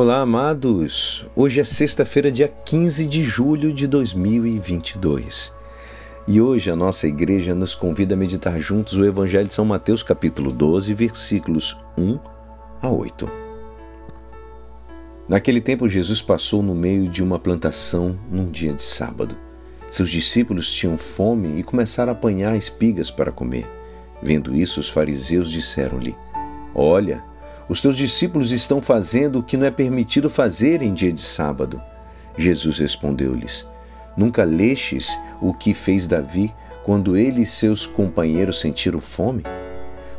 Olá, amados! Hoje é sexta-feira, dia 15 de julho de 2022. E hoje a nossa igreja nos convida a meditar juntos o Evangelho de São Mateus, capítulo 12, versículos 1 a 8. Naquele tempo, Jesus passou no meio de uma plantação num dia de sábado. Seus discípulos tinham fome e começaram a apanhar espigas para comer. Vendo isso, os fariseus disseram-lhe: Olha, os teus discípulos estão fazendo o que não é permitido fazer em dia de sábado. Jesus respondeu-lhes: Nunca lestes o que fez Davi quando ele e seus companheiros sentiram fome?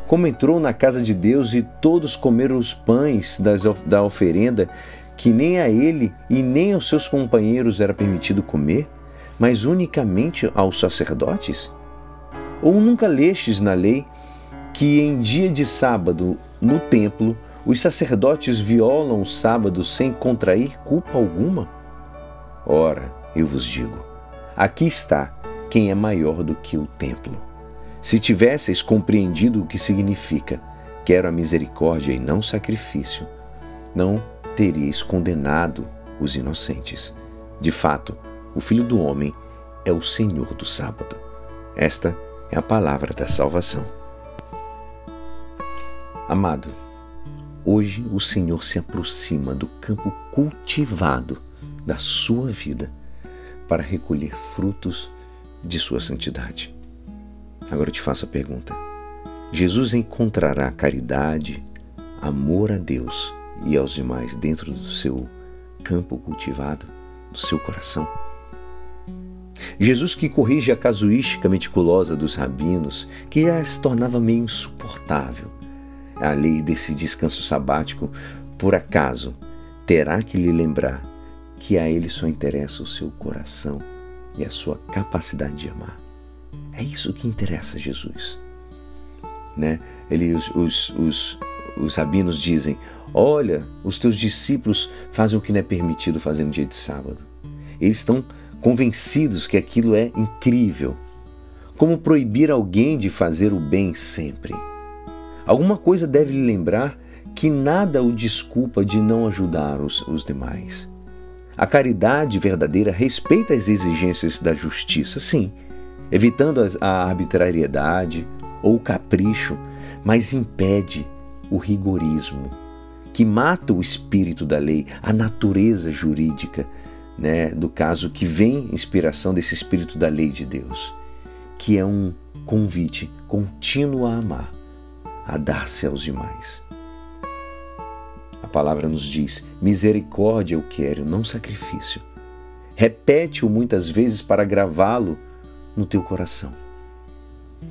Como entrou na casa de Deus e todos comeram os pães da oferenda, que nem a ele e nem aos seus companheiros era permitido comer, mas unicamente aos sacerdotes? Ou nunca lestes na lei que em dia de sábado no templo, os sacerdotes violam o sábado sem contrair culpa alguma? Ora, eu vos digo: aqui está quem é maior do que o templo. Se tivesseis compreendido o que significa, quero a misericórdia e não sacrifício, não teríeis condenado os inocentes. De fato, o Filho do Homem é o Senhor do sábado. Esta é a palavra da salvação. Amado, hoje o Senhor se aproxima do campo cultivado da sua vida para recolher frutos de sua santidade. Agora eu te faço a pergunta: Jesus encontrará caridade, amor a Deus e aos demais dentro do seu campo cultivado, do seu coração? Jesus que corrige a casuística meticulosa dos rabinos, que já se tornava meio insuportável, a lei desse descanso sabático, por acaso, terá que lhe lembrar que a ele só interessa o seu coração e a sua capacidade de amar. É isso que interessa a Jesus. Né? Ele, os, os, os, os rabinos dizem: Olha, os teus discípulos fazem o que não é permitido fazer no dia de sábado. Eles estão convencidos que aquilo é incrível. Como proibir alguém de fazer o bem sempre? Alguma coisa deve lhe lembrar que nada o desculpa de não ajudar os, os demais. A caridade verdadeira respeita as exigências da justiça, sim, evitando a arbitrariedade ou o capricho, mas impede o rigorismo, que mata o espírito da lei, a natureza jurídica, né, do caso que vem inspiração desse espírito da lei de Deus, que é um convite contínuo a amar a dar-se aos demais. A palavra nos diz: misericórdia eu quero, não sacrifício. Repete-o muitas vezes para gravá-lo no teu coração.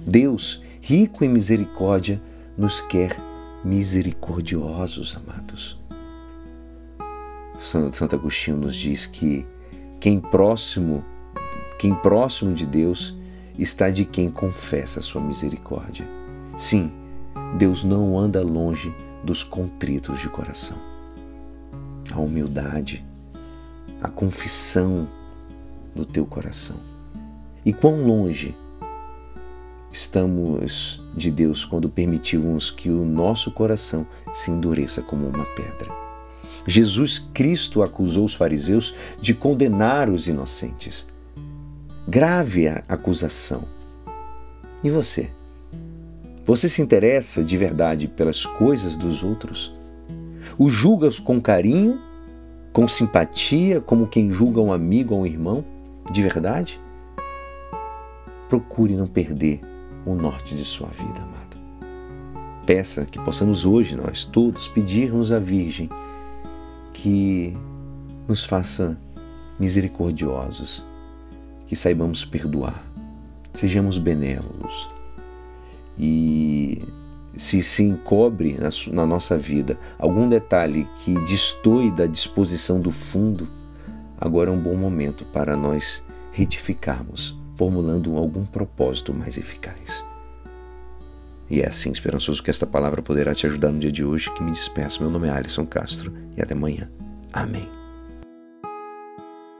Deus, rico em misericórdia, nos quer misericordiosos, amados. Santo Agostinho nos diz que quem próximo, quem próximo de Deus está de quem confessa a sua misericórdia. Sim, Deus não anda longe dos contritos de coração. A humildade, a confissão do teu coração. E quão longe estamos de Deus quando permitimos que o nosso coração se endureça como uma pedra. Jesus Cristo acusou os fariseus de condenar os inocentes. Grave a acusação. E você? Você se interessa de verdade pelas coisas dos outros? O julgas com carinho, com simpatia, como quem julga um amigo ou um irmão? De verdade? Procure não perder o norte de sua vida, amado. Peça que possamos hoje, nós todos, pedirmos à Virgem que nos faça misericordiosos, que saibamos perdoar, sejamos benévolos e se se encobre na, na nossa vida algum detalhe que destoie da disposição do fundo, agora é um bom momento para nós retificarmos, formulando algum propósito mais eficaz. E é assim, esperançoso que esta palavra poderá te ajudar no dia de hoje, que me despeço. Meu nome é Alisson Castro e até amanhã. Amém.